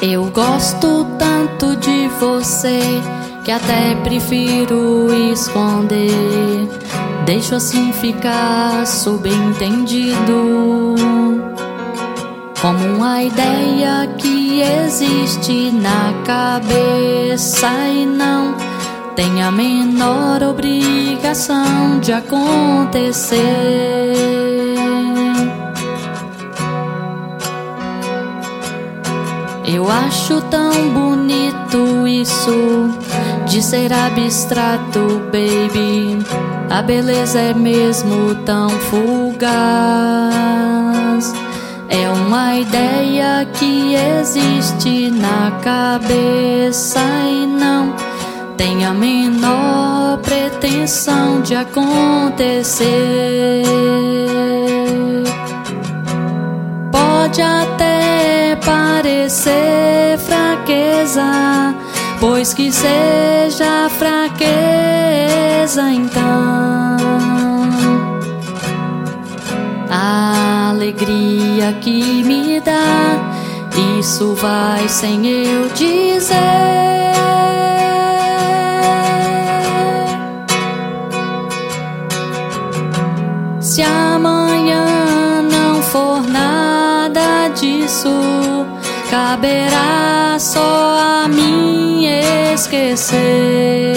Eu gosto tanto de você que até prefiro esconder. Deixo assim ficar subentendido. Como uma ideia que existe na cabeça e não tem a menor obrigação de acontecer. Eu acho tão bonito isso de ser abstrato, baby. A beleza é mesmo tão fugaz. É uma ideia que existe na cabeça e não tem a menor pretensão de acontecer. Parecer fraqueza, pois que seja fraqueza então. A alegria que me dá, isso vai sem eu dizer. Se amanhã não for nada disso, caberá só a mim esquecer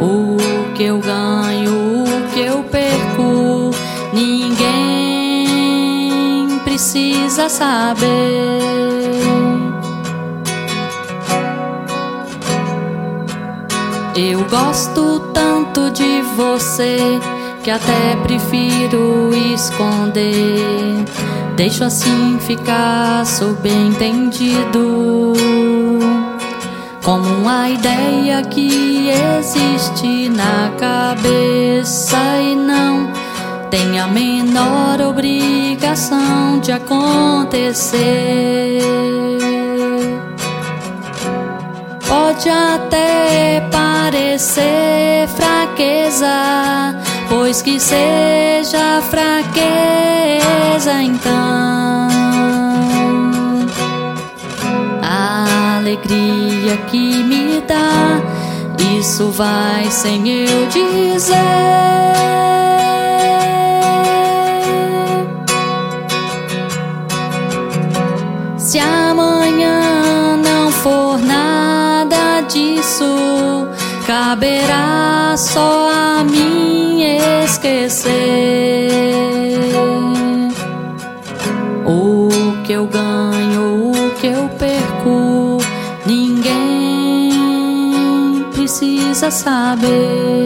o que eu ganho, o que eu perco. Ninguém precisa saber. Eu gosto tanto de você que até prefiro esconder. Deixo assim ficar subentendido. Como uma ideia que existe na cabeça e não tem a menor obrigação de acontecer. Pode até parecer fraqueza, pois que seja fraqueza então. A alegria que me dá, isso vai sem eu dizer. Se amanhã não for nada disso, caberá só a mim esquecer o que eu ganho, o que eu perco. Ninguém precisa saber.